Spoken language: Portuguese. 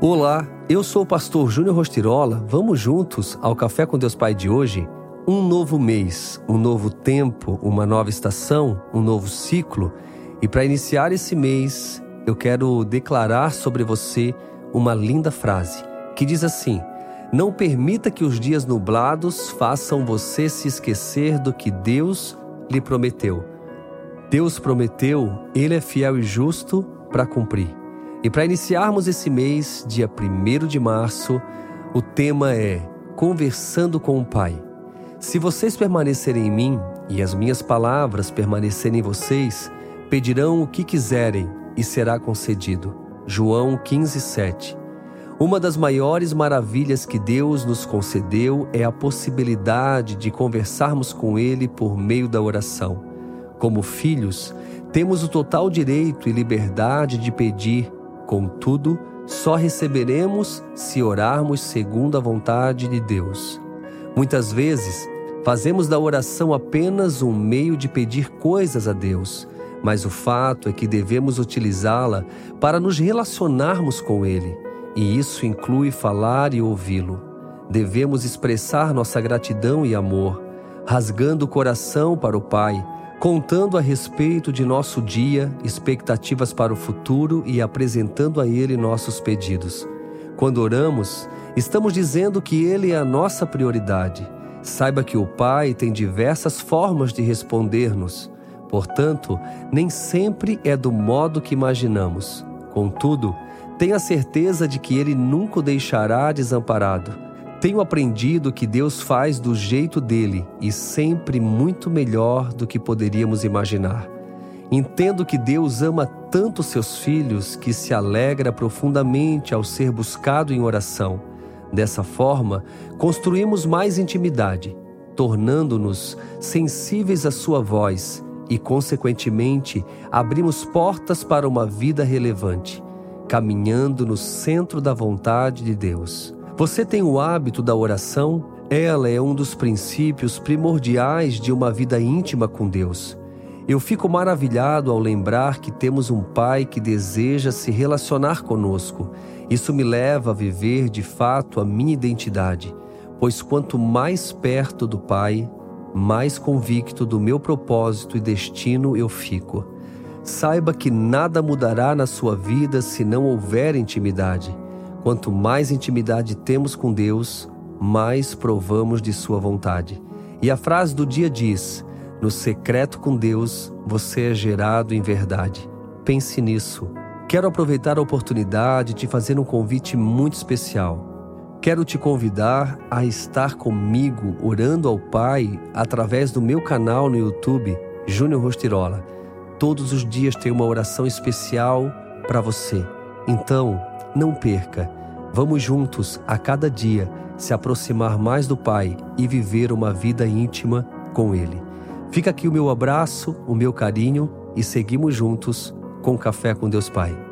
Olá, eu sou o pastor Júnior Rostirola. Vamos juntos ao Café com Deus Pai de hoje? Um novo mês, um novo tempo, uma nova estação, um novo ciclo. E para iniciar esse mês, eu quero declarar sobre você uma linda frase que diz assim: Não permita que os dias nublados façam você se esquecer do que Deus lhe prometeu. Deus prometeu, Ele é fiel e justo para cumprir. E para iniciarmos esse mês, dia 1 de março, o tema é Conversando com o Pai. Se vocês permanecerem em mim e as minhas palavras permanecerem em vocês, pedirão o que quiserem e será concedido. João 15, 7. Uma das maiores maravilhas que Deus nos concedeu é a possibilidade de conversarmos com Ele por meio da oração. Como filhos, temos o total direito e liberdade de pedir Contudo, só receberemos se orarmos segundo a vontade de Deus. Muitas vezes, fazemos da oração apenas um meio de pedir coisas a Deus, mas o fato é que devemos utilizá-la para nos relacionarmos com Ele, e isso inclui falar e ouvi-lo. Devemos expressar nossa gratidão e amor, rasgando o coração para o Pai contando a respeito de nosso dia, expectativas para o futuro e apresentando a Ele nossos pedidos. Quando oramos, estamos dizendo que Ele é a nossa prioridade. Saiba que o Pai tem diversas formas de responder-nos. Portanto, nem sempre é do modo que imaginamos. Contudo, tenha certeza de que Ele nunca o deixará desamparado tenho aprendido que Deus faz do jeito dele e sempre muito melhor do que poderíamos imaginar. Entendo que Deus ama tanto seus filhos que se alegra profundamente ao ser buscado em oração. Dessa forma, construímos mais intimidade, tornando-nos sensíveis à sua voz e, consequentemente, abrimos portas para uma vida relevante, caminhando no centro da vontade de Deus. Você tem o hábito da oração? Ela é um dos princípios primordiais de uma vida íntima com Deus. Eu fico maravilhado ao lembrar que temos um Pai que deseja se relacionar conosco. Isso me leva a viver de fato a minha identidade, pois quanto mais perto do Pai, mais convicto do meu propósito e destino eu fico. Saiba que nada mudará na sua vida se não houver intimidade. Quanto mais intimidade temos com Deus, mais provamos de Sua vontade. E a frase do dia diz: No secreto com Deus, você é gerado em verdade. Pense nisso. Quero aproveitar a oportunidade de fazer um convite muito especial. Quero te convidar a estar comigo orando ao Pai através do meu canal no YouTube, Júnior Rostirola. Todos os dias tem uma oração especial para você. Então, não perca. Vamos juntos, a cada dia, se aproximar mais do Pai e viver uma vida íntima com Ele. Fica aqui o meu abraço, o meu carinho e seguimos juntos com Café com Deus Pai.